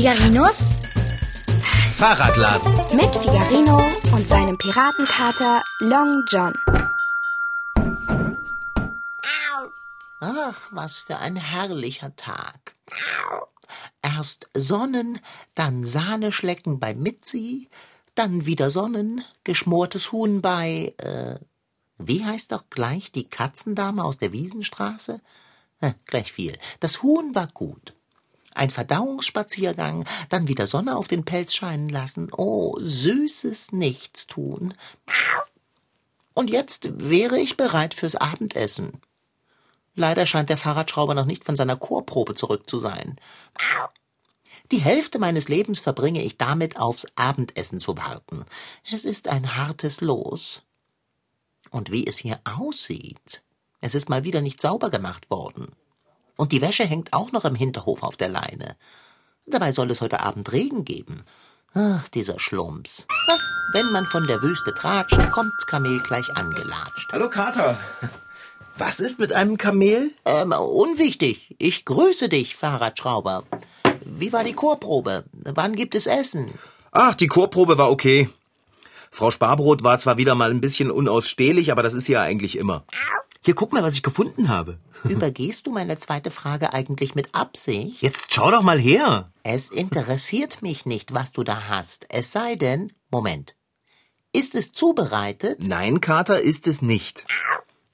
Figarinos Fahrradladen. mit Figarino und seinem Piratenkater Long John. Ach, was für ein herrlicher Tag. Erst Sonnen, dann Sahneschlecken bei Mitzi, dann wieder Sonnen, geschmortes Huhn bei, äh, wie heißt doch gleich die Katzendame aus der Wiesenstraße? Äh, gleich viel. Das Huhn war gut. Ein Verdauungsspaziergang, dann wieder Sonne auf den Pelz scheinen lassen. Oh, süßes Nichtstun. Und jetzt wäre ich bereit fürs Abendessen. Leider scheint der Fahrradschrauber noch nicht von seiner Chorprobe zurück zu sein. Die Hälfte meines Lebens verbringe ich damit, aufs Abendessen zu warten. Es ist ein hartes Los. Und wie es hier aussieht. Es ist mal wieder nicht sauber gemacht worden. Und die Wäsche hängt auch noch im Hinterhof auf der Leine. Dabei soll es heute Abend Regen geben. Ach, dieser Schlumps. Na, wenn man von der Wüste tratscht, kommt's Kamel gleich angelatscht. Hallo Kater. Was ist mit einem Kamel? Ähm, unwichtig. Ich grüße dich, Fahrradschrauber. Wie war die Chorprobe? Wann gibt es Essen? Ach, die Chorprobe war okay. Frau Sparbrot war zwar wieder mal ein bisschen unausstehlich, aber das ist sie ja eigentlich immer. Hier, guck mal, was ich gefunden habe. Übergehst du meine zweite Frage eigentlich mit Absicht? Jetzt schau doch mal her. Es interessiert mich nicht, was du da hast. Es sei denn, Moment. Ist es zubereitet? Nein, Kater ist es nicht.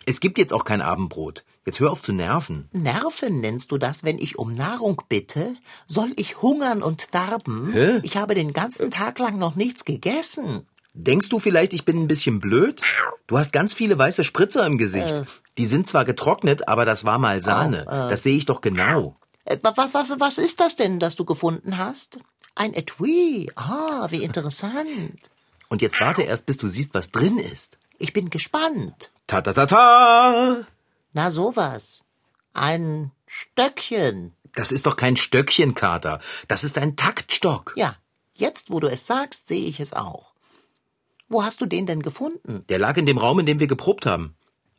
Es gibt jetzt auch kein Abendbrot. Jetzt hör auf zu nerven. Nerven nennst du das, wenn ich um Nahrung bitte? Soll ich hungern und darben? Hä? Ich habe den ganzen Tag lang noch nichts gegessen. Denkst du vielleicht, ich bin ein bisschen blöd? Du hast ganz viele weiße Spritzer im Gesicht. Äh. Die sind zwar getrocknet, aber das war mal Sahne. Oh, äh. Das sehe ich doch genau. Äh, wa- wa- was, was ist das denn, das du gefunden hast? Ein Etui. Ah, wie interessant. Und jetzt warte erst, bis du siehst, was drin ist. Ich bin gespannt. Ta ta ta ta! Na sowas. Ein Stöckchen. Das ist doch kein Stöckchen, Kater. Das ist ein Taktstock. Ja, jetzt wo du es sagst, sehe ich es auch. Wo hast du den denn gefunden? Der lag in dem Raum, in dem wir geprobt haben.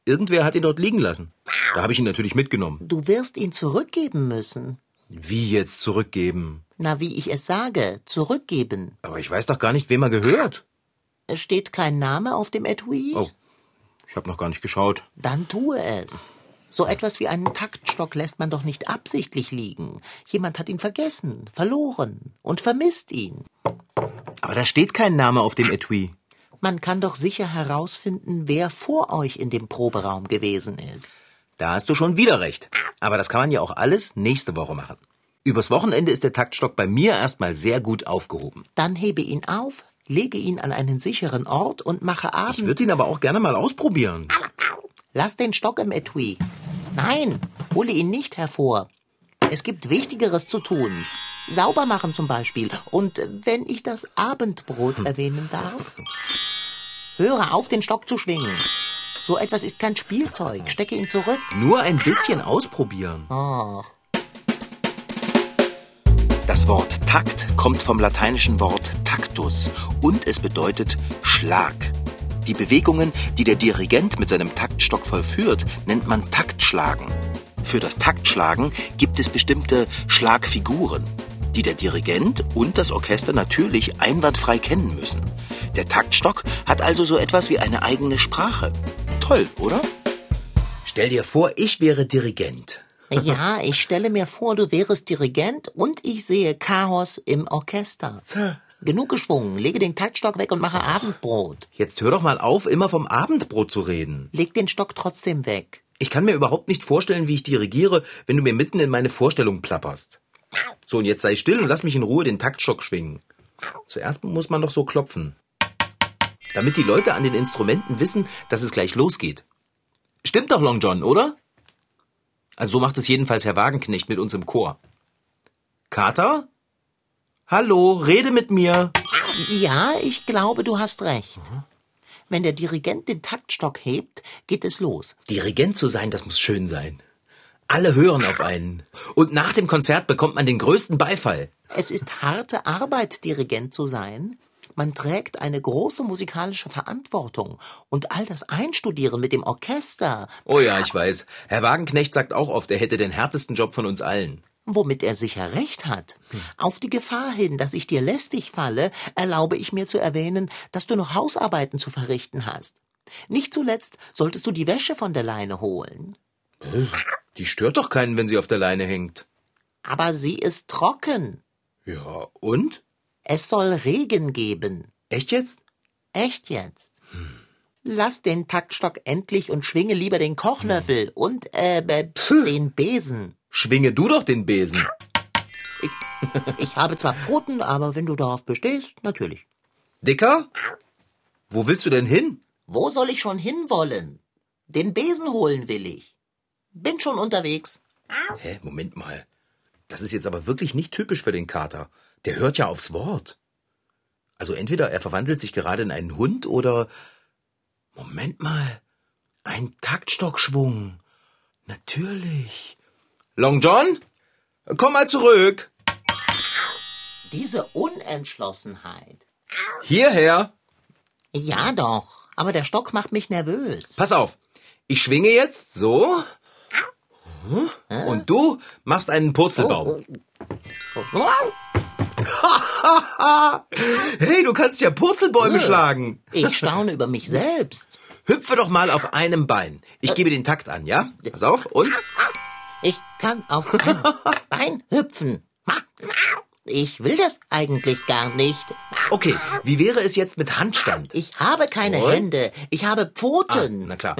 Irgendwer hat ihn dort liegen lassen. Da habe ich ihn natürlich mitgenommen. Du wirst ihn zurückgeben müssen. Wie jetzt zurückgeben? Na, wie ich es sage, zurückgeben. Aber ich weiß doch gar nicht, wem er gehört. Es steht kein Name auf dem Etui? Oh, ich habe noch gar nicht geschaut. Dann tue es. So etwas wie einen Taktstock lässt man doch nicht absichtlich liegen. Jemand hat ihn vergessen, verloren und vermisst ihn. Aber da steht kein Name auf dem Etui. Man kann doch sicher herausfinden, wer vor euch in dem Proberaum gewesen ist. Da hast du schon wieder recht. Aber das kann man ja auch alles nächste Woche machen. Übers Wochenende ist der Taktstock bei mir erstmal sehr gut aufgehoben. Dann hebe ihn auf, lege ihn an einen sicheren Ort und mache Ich Abend. würde ihn aber auch gerne mal ausprobieren. Lass den Stock im Etui. Nein, hole ihn nicht hervor. Es gibt Wichtigeres zu tun. Sauber machen zum Beispiel. Und wenn ich das Abendbrot erwähnen darf. Höre auf, den Stock zu schwingen. So etwas ist kein Spielzeug. Stecke ihn zurück. Nur ein bisschen ausprobieren. Ach, Das Wort Takt kommt vom lateinischen Wort Taktus und es bedeutet Schlag. Die Bewegungen, die der Dirigent mit seinem Taktstock vollführt, nennt man Taktschlagen. Für das Taktschlagen gibt es bestimmte Schlagfiguren, die der Dirigent und das Orchester natürlich einwandfrei kennen müssen. Der Taktstock hat also so etwas wie eine eigene Sprache. Toll, oder? Stell dir vor, ich wäre Dirigent. ja, ich stelle mir vor, du wärest Dirigent und ich sehe Chaos im Orchester. Genug geschwungen. Lege den Taktstock weg und mache Abendbrot. Jetzt hör doch mal auf, immer vom Abendbrot zu reden. Leg den Stock trotzdem weg. Ich kann mir überhaupt nicht vorstellen, wie ich dirigiere, wenn du mir mitten in meine Vorstellung plapperst. So, und jetzt sei still und lass mich in Ruhe den Taktstock schwingen. Zuerst muss man doch so klopfen. Damit die Leute an den Instrumenten wissen, dass es gleich losgeht. Stimmt doch, Long John, oder? Also so macht es jedenfalls Herr Wagenknecht mit uns im Chor. Kater? Hallo, rede mit mir. Ja, ich glaube, du hast recht. Wenn der Dirigent den Taktstock hebt, geht es los. Dirigent zu sein, das muss schön sein. Alle hören auf einen. Und nach dem Konzert bekommt man den größten Beifall. Es ist harte Arbeit, Dirigent zu sein. Man trägt eine große musikalische Verantwortung. Und all das Einstudieren mit dem Orchester. Oh ja, ich weiß. Herr Wagenknecht sagt auch oft, er hätte den härtesten Job von uns allen. Womit er sicher recht hat. Auf die Gefahr hin, dass ich dir lästig falle, erlaube ich mir zu erwähnen, dass du noch Hausarbeiten zu verrichten hast. Nicht zuletzt solltest du die Wäsche von der Leine holen. Die stört doch keinen, wenn sie auf der Leine hängt. Aber sie ist trocken. Ja, und? Es soll Regen geben. Echt jetzt? Echt jetzt. Lass den Taktstock endlich und schwinge lieber den Kochlöffel und äh, äh den Besen. Schwinge du doch den Besen. Ich, ich habe zwar Pfoten, aber wenn du darauf bestehst, natürlich. Dicker? Wo willst du denn hin? Wo soll ich schon hinwollen? Den Besen holen will ich. Bin schon unterwegs. Hä, Moment mal. Das ist jetzt aber wirklich nicht typisch für den Kater. Der hört ja aufs Wort. Also entweder er verwandelt sich gerade in einen Hund oder Moment mal. Ein Taktstockschwung. Natürlich. Long John? Komm mal zurück. Diese Unentschlossenheit. Hierher. Ja doch, aber der Stock macht mich nervös. Pass auf. Ich schwinge jetzt so. Und du machst einen Purzelbaum. hey, du kannst ja Purzelbäume schlagen. Ich staune über mich selbst. Hüpfe doch mal auf einem Bein. Ich gebe den Takt an, ja? Pass auf. Und? Ich kann auf ein Bein hüpfen. Ich will das eigentlich gar nicht. Okay, wie wäre es jetzt mit Handstand? Ich habe keine Und? Hände. Ich habe Pfoten. Ah, na klar.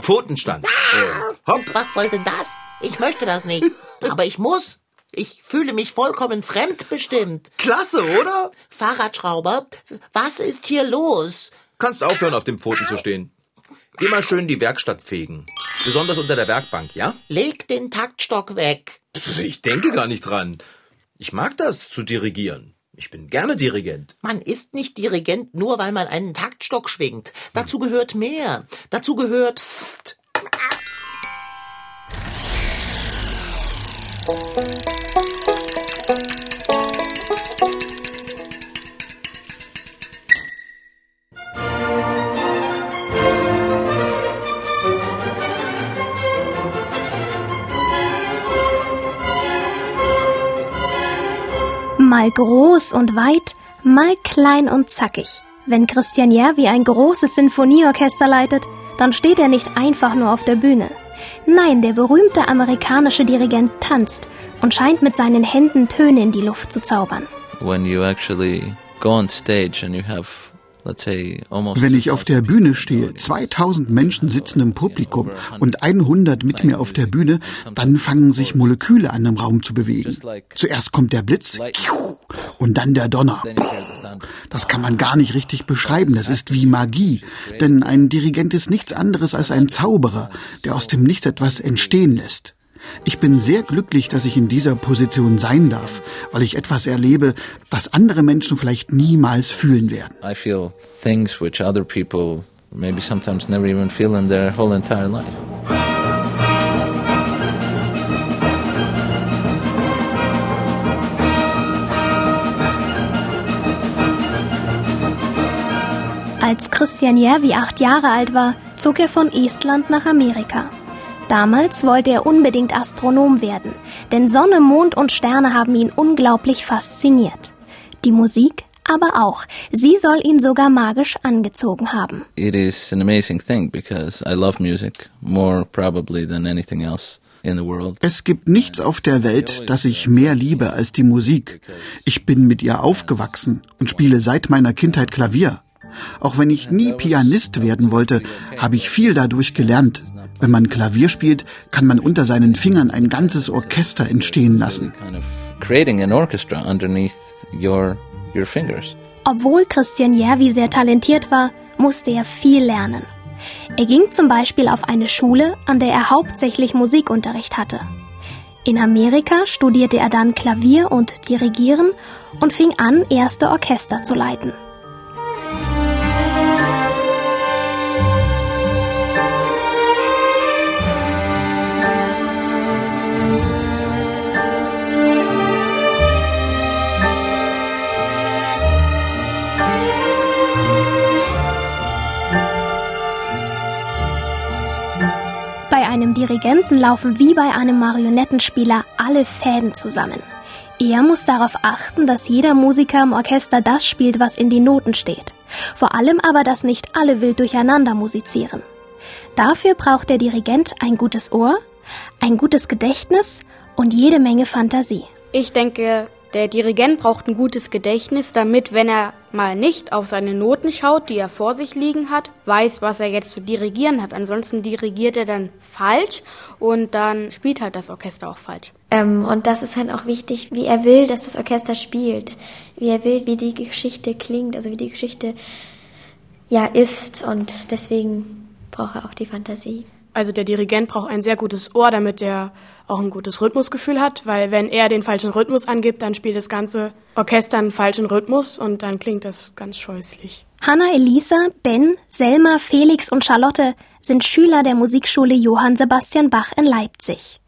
Pfotenstand. So, hopp. Was soll denn das? Ich möchte das nicht. Aber ich muss. Ich fühle mich vollkommen fremdbestimmt. Klasse, oder? Fahrradschrauber, was ist hier los? Kannst aufhören, auf den Pfoten zu stehen. Geh mal schön die Werkstatt fegen. Besonders unter der Werkbank, ja? Leg den Taktstock weg. Ich denke gar nicht dran. Ich mag das, zu dirigieren. Ich bin gerne Dirigent. Man ist nicht Dirigent nur, weil man einen Taktstock schwingt. Dazu gehört mehr. Dazu gehört Psst. Mal groß und weit, mal klein und zackig. Wenn Christian Järvi ein großes Sinfonieorchester leitet, dann steht er nicht einfach nur auf der Bühne. Nein, der berühmte amerikanische Dirigent tanzt und scheint mit seinen Händen Töne in die Luft zu zaubern. when you actually go on stage and you have. Wenn ich auf der Bühne stehe, 2000 Menschen sitzen im Publikum und 100 mit mir auf der Bühne, dann fangen sich Moleküle an im Raum zu bewegen. Zuerst kommt der Blitz und dann der Donner. Das kann man gar nicht richtig beschreiben. Das ist wie Magie. Denn ein Dirigent ist nichts anderes als ein Zauberer, der aus dem Nichts etwas entstehen lässt. Ich bin sehr glücklich, dass ich in dieser Position sein darf, weil ich etwas erlebe, das andere Menschen vielleicht niemals fühlen werden. I feel things which other people maybe sometimes never even feel in their whole entire life. Als Christian Järvi acht Jahre alt war, zog er von Estland nach Amerika. Damals wollte er unbedingt Astronom werden, denn Sonne, Mond und Sterne haben ihn unglaublich fasziniert. Die Musik aber auch. Sie soll ihn sogar magisch angezogen haben. It is an amazing thing because I love music more probably than anything else. Es gibt nichts auf der Welt, das ich mehr liebe als die Musik. Ich bin mit ihr aufgewachsen und spiele seit meiner Kindheit Klavier. Auch wenn ich nie Pianist werden wollte, habe ich viel dadurch gelernt. Wenn man Klavier spielt, kann man unter seinen Fingern ein ganzes Orchester entstehen lassen. Kind of creating an orchestra underneath your your fingers. Obwohl Christian Järvi sehr talentiert war, musste er viel lernen. Er ging zum Beispiel auf eine Schule, an der er hauptsächlich Musikunterricht hatte. In Amerika studierte er dann Klavier und Dirigieren und fing an, erste Orchester zu leiten. Laufen wie bei einem Marionettenspieler alle Fäden zusammen. Er muss darauf achten, dass jeder Musiker im Orchester das spielt, was in den Noten steht. Vor allem aber, dass nicht alle wild durcheinander musizieren. Dafür braucht der Dirigent ein gutes Ohr, ein gutes Gedächtnis und jede Menge Fantasie. Ich denke, der Dirigent braucht ein gutes Gedächtnis, damit, wenn er mal nicht auf seine Noten schaut, die er vor sich liegen hat, weiß, was er jetzt zu dirigieren hat. Ansonsten dirigiert er dann falsch und dann spielt halt das Orchester auch falsch. Ähm, und das ist halt auch wichtig, wie er will, dass das Orchester spielt, wie er will, wie die Geschichte klingt, also wie die Geschichte ja ist und deswegen braucht er auch die Fantasie. Also der Dirigent braucht ein sehr gutes Ohr, damit er auch ein gutes Rhythmusgefühl hat, weil wenn er den falschen Rhythmus angibt, dann spielt das ganze Orchester einen falschen Rhythmus und dann klingt das ganz scheußlich. Hanna Elisa, Ben, Selma, Felix und Charlotte sind Schüler der Musikschule Johann Sebastian Bach in Leipzig.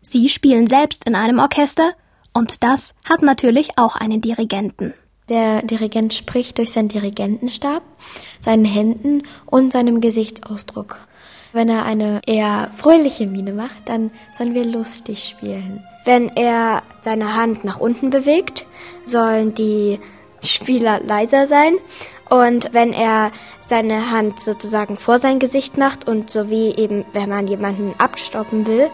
Sie spielen selbst in einem Orchester und das hat natürlich auch einen Dirigenten. Der Dirigent spricht durch seinen Dirigentenstab, seinen Händen und seinem Gesichtsausdruck. Wenn er eine eher fröhliche Miene macht, dann sollen wir lustig spielen. Wenn er seine Hand nach unten bewegt, sollen die Spieler leiser sein. Und wenn er seine Hand sozusagen vor sein Gesicht macht und so wie eben, wenn man jemanden abstoppen will,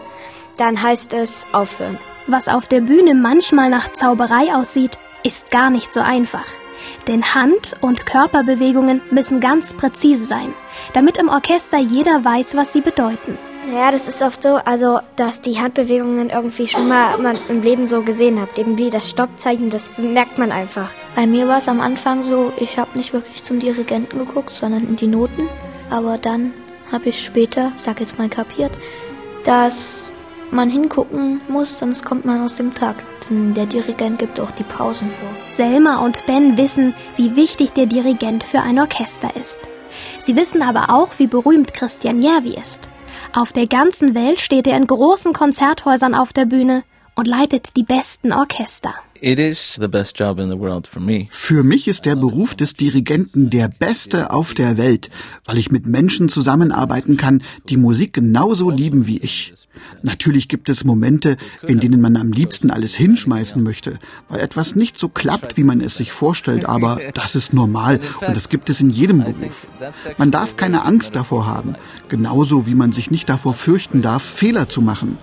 dann heißt es aufhören. Was auf der Bühne manchmal nach Zauberei aussieht, ist gar nicht so einfach. Denn Hand- und Körperbewegungen müssen ganz präzise sein, damit im Orchester jeder weiß, was sie bedeuten. Naja, das ist oft so, also, dass die Handbewegungen irgendwie schon mal man im Leben so gesehen habt. Eben wie das Stoppzeichen, das merkt man einfach. Bei mir war es am Anfang so, ich habe nicht wirklich zum Dirigenten geguckt, sondern in die Noten. Aber dann habe ich später, sag jetzt mal kapiert, dass man hingucken muss, sonst kommt man aus dem Takt. Denn der Dirigent gibt auch die Pausen vor. Selma und Ben wissen, wie wichtig der Dirigent für ein Orchester ist. Sie wissen aber auch, wie berühmt Christian Järvi ist. Auf der ganzen Welt steht er in großen Konzerthäusern auf der Bühne und leitet die besten Orchester. Für mich ist der Beruf des Dirigenten der beste auf der Welt, weil ich mit Menschen zusammenarbeiten kann, die Musik genauso lieben wie ich. Natürlich gibt es Momente, in denen man am liebsten alles hinschmeißen möchte, weil etwas nicht so klappt, wie man es sich vorstellt, aber das ist normal und das gibt es in jedem Beruf. Man darf keine Angst davor haben, genauso wie man sich nicht davor fürchten darf, Fehler zu machen.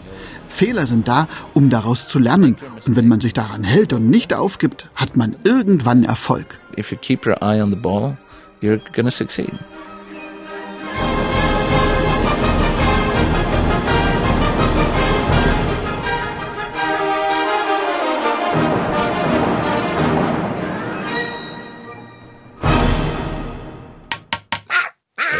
Fehler sind da, um daraus zu lernen. Und wenn man sich daran hält und nicht aufgibt, hat man irgendwann Erfolg. If you keep your eye on the ball, you're gonna succeed.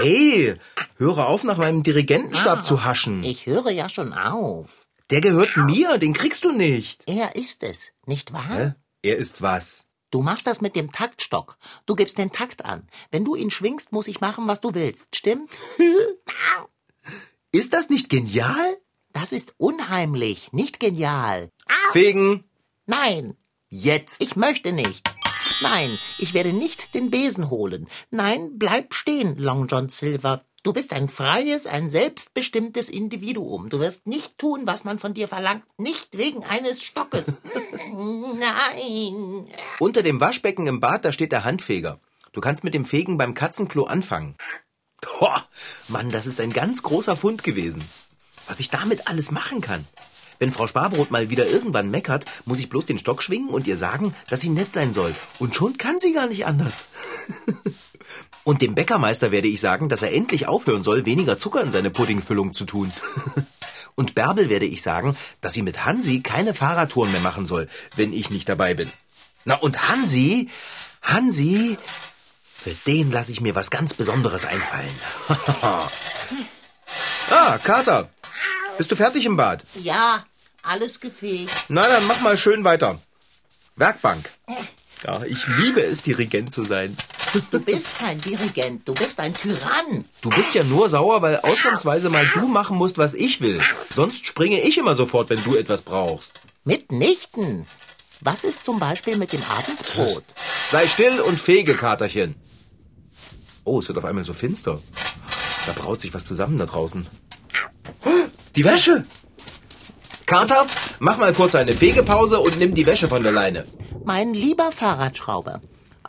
Hey, höre auf, nach meinem Dirigentenstab zu haschen. Ich höre ja schon auf. Der gehört mir, den kriegst du nicht. Er ist es, nicht wahr? Hä? Er ist was? Du machst das mit dem Taktstock. Du gibst den Takt an. Wenn du ihn schwingst, muss ich machen, was du willst. Stimmt? Ist das nicht genial? Das ist unheimlich, nicht genial. Fegen. Nein, Jetzt. ich möchte nicht. Nein, ich werde nicht den Besen holen. Nein, bleib stehen, Long John Silver. Du bist ein freies, ein selbstbestimmtes Individuum. Du wirst nicht tun, was man von dir verlangt, nicht wegen eines Stockes. Nein. Unter dem Waschbecken im Bad, da steht der Handfeger. Du kannst mit dem Fegen beim Katzenklo anfangen. Boah, Mann, das ist ein ganz großer Fund gewesen. Was ich damit alles machen kann. Wenn Frau Sparbrot mal wieder irgendwann meckert, muss ich bloß den Stock schwingen und ihr sagen, dass sie nett sein soll. Und schon kann sie gar nicht anders. Und dem Bäckermeister werde ich sagen, dass er endlich aufhören soll, weniger Zucker in seine Puddingfüllung zu tun. Und Bärbel werde ich sagen, dass sie mit Hansi keine Fahrradtouren mehr machen soll, wenn ich nicht dabei bin. Na und Hansi, Hansi, für den lasse ich mir was ganz Besonderes einfallen. ah, Kater, bist du fertig im Bad? Ja, alles gefegt. Na, dann mach mal schön weiter. Werkbank. Ja, ich liebe es, Dirigent zu sein. Du bist kein Dirigent, du bist ein Tyrann. Du bist ja nur sauer, weil ausnahmsweise mal du machen musst, was ich will. Sonst springe ich immer sofort, wenn du etwas brauchst. Mitnichten. Was ist zum Beispiel mit dem Abendbrot? Sei still und fege, Katerchen. Oh, es wird auf einmal so finster. Da braut sich was zusammen da draußen. Die Wäsche! Carter, mach mal kurz eine Fegepause und nimm die Wäsche von der Leine. Mein lieber Fahrradschrauber,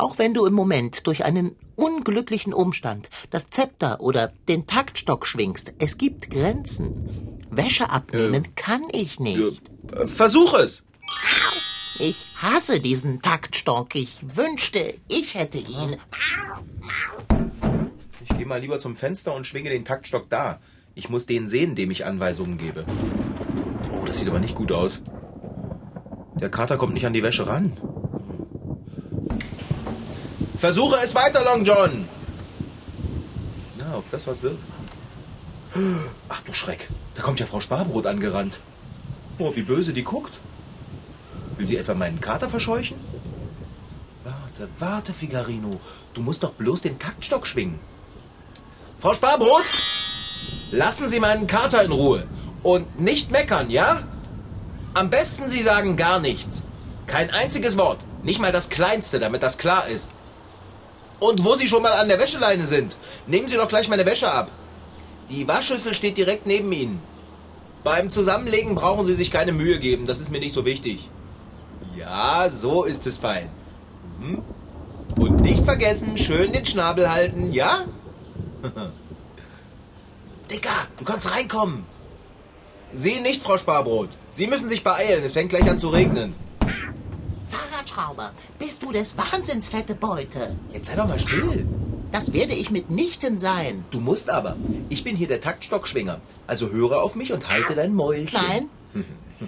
auch wenn du im Moment durch einen unglücklichen Umstand das Zepter oder den Taktstock schwingst, es gibt Grenzen. Wäsche abnehmen kann ich nicht. Äh, Versuch es! Ich hasse diesen Taktstock. Ich wünschte, ich hätte ihn. Ich gehe mal lieber zum Fenster und schwinge den Taktstock da. Ich muss den sehen, dem ich Anweisungen gebe. Oh, das sieht aber nicht gut aus. Der Kater kommt nicht an die Wäsche ran. Versuche es weiter, Long John! Na, ob das was wird? Ach du Schreck, da kommt ja Frau Sparbrot angerannt. Oh, wie böse die guckt. Will sie etwa meinen Kater verscheuchen? Warte, warte, Figarino. Du musst doch bloß den Taktstock schwingen. Frau Sparbrot, lassen Sie meinen Kater in Ruhe. Und nicht meckern, ja? Am besten Sie sagen gar nichts. Kein einziges Wort. Nicht mal das kleinste, damit das klar ist. Und wo Sie schon mal an der Wäscheleine sind, nehmen Sie doch gleich meine Wäsche ab. Die Waschschüssel steht direkt neben Ihnen. Beim Zusammenlegen brauchen Sie sich keine Mühe geben, das ist mir nicht so wichtig. Ja, so ist es fein. Mhm. Und nicht vergessen, schön den Schnabel halten, ja? Dicker, du kannst reinkommen. Sie nicht, Frau Sparbrot. Sie müssen sich beeilen, es fängt gleich an zu regnen. Fahrradschrauber, bist du des Wahnsinns fette Beute? Jetzt sei doch mal still. Das werde ich mitnichten sein. Du musst aber. Ich bin hier der Taktstockschwinger. Also höre auf mich und halte dein Mäulchen. Nein,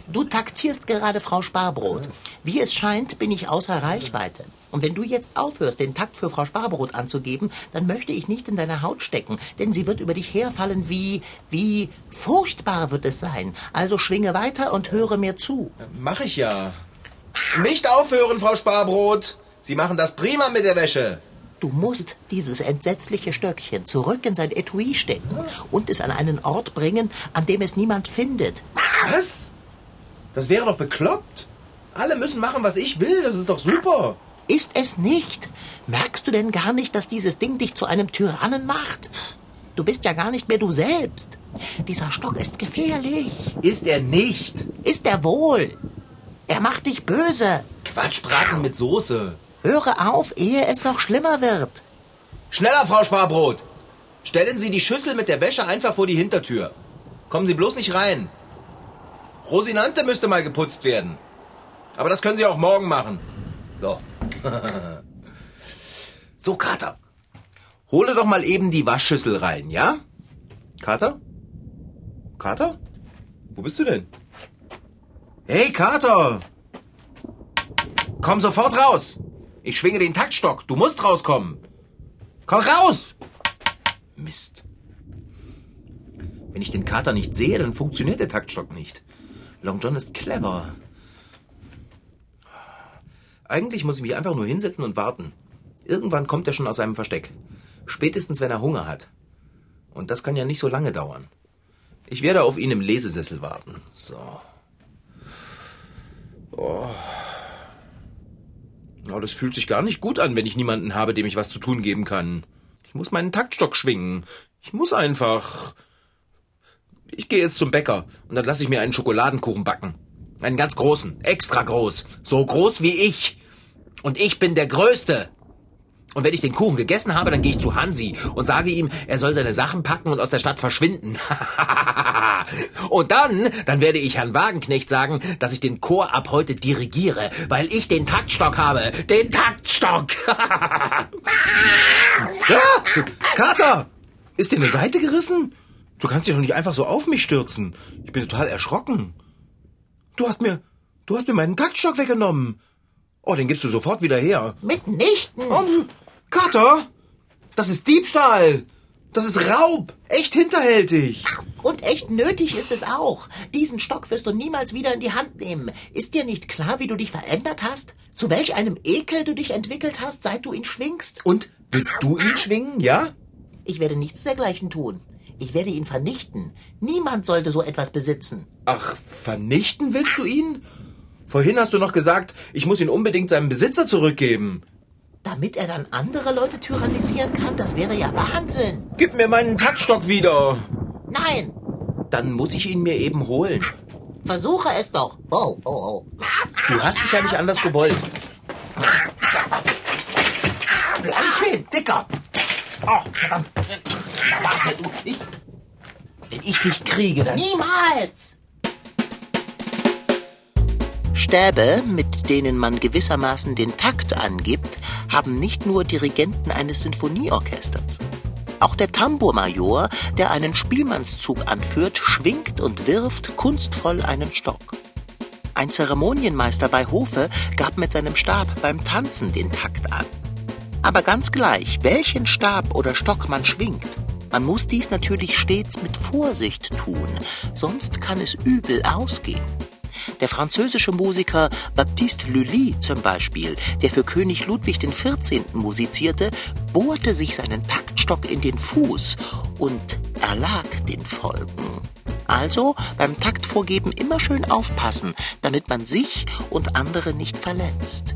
du taktierst gerade Frau Sparbrot. Wie es scheint, bin ich außer Reichweite. Und wenn du jetzt aufhörst, den Takt für Frau Sparbrot anzugeben, dann möchte ich nicht in deine Haut stecken, denn sie wird über dich herfallen wie, wie furchtbar wird es sein. Also schwinge weiter und höre mir zu. Mach ich ja. Nicht aufhören, Frau Sparbrot. Sie machen das prima mit der Wäsche. Du musst dieses entsetzliche Stöckchen zurück in sein Etui stecken und es an einen Ort bringen, an dem es niemand findet. Was? Das wäre doch bekloppt. Alle müssen machen, was ich will. Das ist doch super. Ist es nicht? Merkst du denn gar nicht, dass dieses Ding dich zu einem Tyrannen macht? Du bist ja gar nicht mehr du selbst. Dieser Stock ist gefährlich. Ist er nicht? Ist er wohl. Er macht dich böse. Quatschbraten mit Soße. Höre auf, ehe es noch schlimmer wird. Schneller, Frau Sparbrot. Stellen Sie die Schüssel mit der Wäsche einfach vor die Hintertür. Kommen Sie bloß nicht rein. Rosinante müsste mal geputzt werden. Aber das können Sie auch morgen machen. So. so, Kater. Hole doch mal eben die Waschschüssel rein, ja? Kater? Kater? Wo bist du denn? Hey, Kater! Komm sofort raus! Ich schwinge den Taktstock. Du musst rauskommen. Komm raus! Mist. Wenn ich den Kater nicht sehe, dann funktioniert der Taktstock nicht. Long John ist clever. Eigentlich muss ich mich einfach nur hinsetzen und warten. Irgendwann kommt er schon aus seinem Versteck. Spätestens, wenn er Hunger hat. Und das kann ja nicht so lange dauern. Ich werde auf ihn im Lesesessel warten. So. Oh. Oh, das fühlt sich gar nicht gut an, wenn ich niemanden habe, dem ich was zu tun geben kann. Ich muss meinen Taktstock schwingen. Ich muss einfach. Ich gehe jetzt zum Bäcker und dann lasse ich mir einen Schokoladenkuchen backen. Einen ganz großen, extra groß. So groß wie ich. Und ich bin der Größte. Und wenn ich den Kuchen gegessen habe, dann gehe ich zu Hansi und sage ihm, er soll seine Sachen packen und aus der Stadt verschwinden. und dann, dann werde ich Herrn Wagenknecht sagen, dass ich den Chor ab heute dirigiere, weil ich den Taktstock habe. Den Taktstock! ja, Kater! Ist dir eine Seite gerissen? Du kannst dich doch nicht einfach so auf mich stürzen. Ich bin total erschrocken. Du hast mir, du hast mir meinen Taktstock weggenommen. Oh, den gibst du sofort wieder her. Mitnichten. Oh, Kater, das ist Diebstahl. Das ist Raub. Echt hinterhältig. Und echt nötig ist es auch. Diesen Stock wirst du niemals wieder in die Hand nehmen. Ist dir nicht klar, wie du dich verändert hast? Zu welch einem Ekel du dich entwickelt hast, seit du ihn schwingst? Und willst du ihn schwingen, ja? Ich werde nichts dergleichen tun. Ich werde ihn vernichten. Niemand sollte so etwas besitzen. Ach, vernichten willst du ihn? Vorhin hast du noch gesagt, ich muss ihn unbedingt seinem Besitzer zurückgeben. Damit er dann andere Leute tyrannisieren kann, das wäre ja Wahnsinn. Gib mir meinen Taktstock wieder. Nein, Dann muss ich ihn mir eben holen. Versuche es doch. Oh, oh, oh. Du hast es ja nicht anders gewollt. Bleib stehen, Dicker. Oh, verdammt. Na, warte, du. Ich, Wenn ich dich kriege, dann... niemals. Stäbe, mit denen man gewissermaßen den Takt angibt, haben nicht nur Dirigenten eines Sinfonieorchesters. Auch der Tambourmajor, der einen Spielmannszug anführt, schwingt und wirft kunstvoll einen Stock. Ein Zeremonienmeister bei Hofe gab mit seinem Stab beim Tanzen den Takt an. Aber ganz gleich, welchen Stab oder Stock man schwingt, man muss dies natürlich stets mit Vorsicht tun, sonst kann es übel ausgehen. Der französische Musiker Baptiste Lully zum Beispiel, der für König Ludwig XIV. musizierte, bohrte sich seinen Taktstock in den Fuß und erlag den Folgen. Also beim Taktvorgeben immer schön aufpassen, damit man sich und andere nicht verletzt.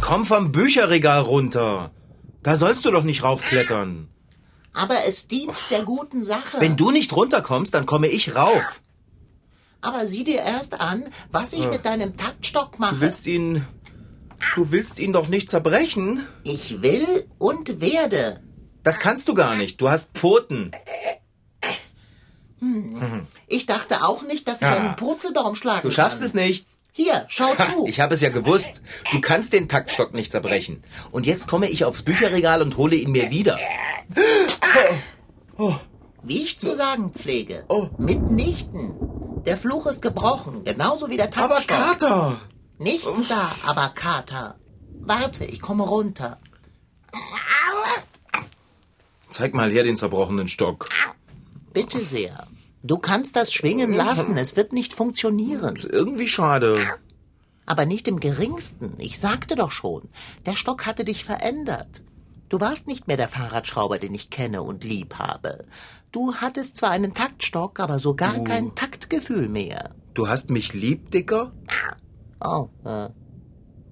Komm vom Bücherregal runter. Da sollst du doch nicht raufklettern. Aber es dient der guten Sache. Wenn du nicht runterkommst, dann komme ich rauf. Aber sieh dir erst an, was ich mit deinem Taktstock mache. Du willst ihn. Du willst ihn doch nicht zerbrechen? Ich will und werde. Das kannst du gar nicht. Du hast Pfoten. Ich dachte auch nicht, dass ich Ja. einen Purzelbaum schlagen Du schaffst kann. es nicht. Hier, schau zu. Ich habe es ja gewusst. Du kannst den Taktstock nicht zerbrechen. Und jetzt komme ich aufs Bücherregal und hole ihn mir wieder. Wie ich zu sagen pflege. Oh. Mitnichten. Der Fluch ist gebrochen, genauso wie der Aber Taktstock. Kater! Nichts da, aber Kater. Warte, ich komme runter. Zeig mal her den zerbrochenen Stock. Bitte sehr. Du kannst das schwingen lassen, es wird nicht funktionieren. Ist irgendwie schade. Aber nicht im geringsten. Ich sagte doch schon, der Stock hatte dich verändert. Du warst nicht mehr der Fahrradschrauber, den ich kenne und lieb habe. Du hattest zwar einen Taktstock, aber so gar kein Taktgefühl mehr. Du hast mich lieb, Dicker? Oh, äh,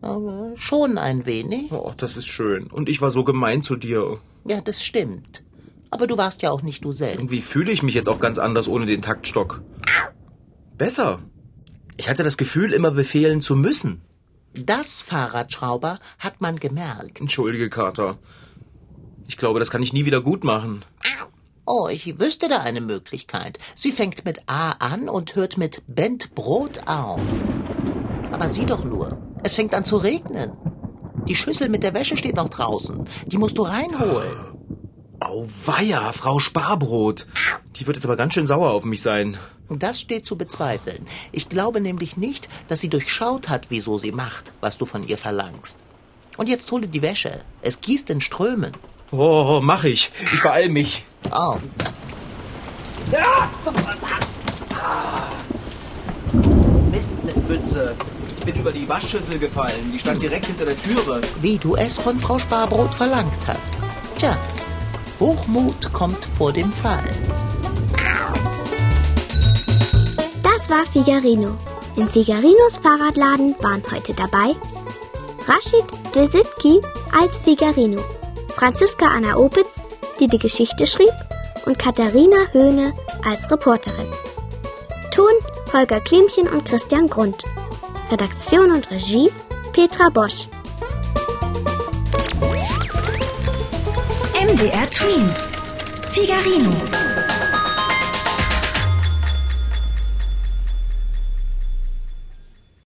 aber schon ein wenig. Oh, das ist schön. Und ich war so gemein zu dir. Ja, das stimmt. Aber du warst ja auch nicht du selbst. Irgendwie fühle ich mich jetzt auch ganz anders ohne den Taktstock. Besser. Ich hatte das Gefühl, immer befehlen zu müssen. Das, Fahrradschrauber, hat man gemerkt. Entschuldige, Kater. Ich glaube, das kann ich nie wieder gut machen. Oh, ich wüsste da eine Möglichkeit. Sie fängt mit A an und hört mit Bent Brot auf. Aber sieh doch nur, es fängt an zu regnen. Die Schüssel mit der Wäsche steht noch draußen. Die musst du reinholen. Auweia, Frau Sparbrot. Die wird jetzt aber ganz schön sauer auf mich sein. Das steht zu bezweifeln. Ich glaube nämlich nicht, dass sie durchschaut hat, wieso sie macht, was du von ihr verlangst. Und jetzt hole die Wäsche. Es gießt in Strömen. Oh, mach ich. Ich beeil mich. Oh, Mist, Witze. Ich bin über die Waschschüssel gefallen. Die stand direkt hinter der Türe. wie du es von Frau Sparbrot verlangt hast. Tja, Hochmut kommt vor dem Fall. Das war Figarino. Im Figarinos Fahrradladen waren heute dabei Rashid Desitki als Figarino, Franziska Anna Opitz, die die Geschichte schrieb, und Katharina Höhne als Reporterin. Ton Holger Klimchen und Christian Grund. Redaktion und Regie Petra Bosch. MDR Twins. Figarino.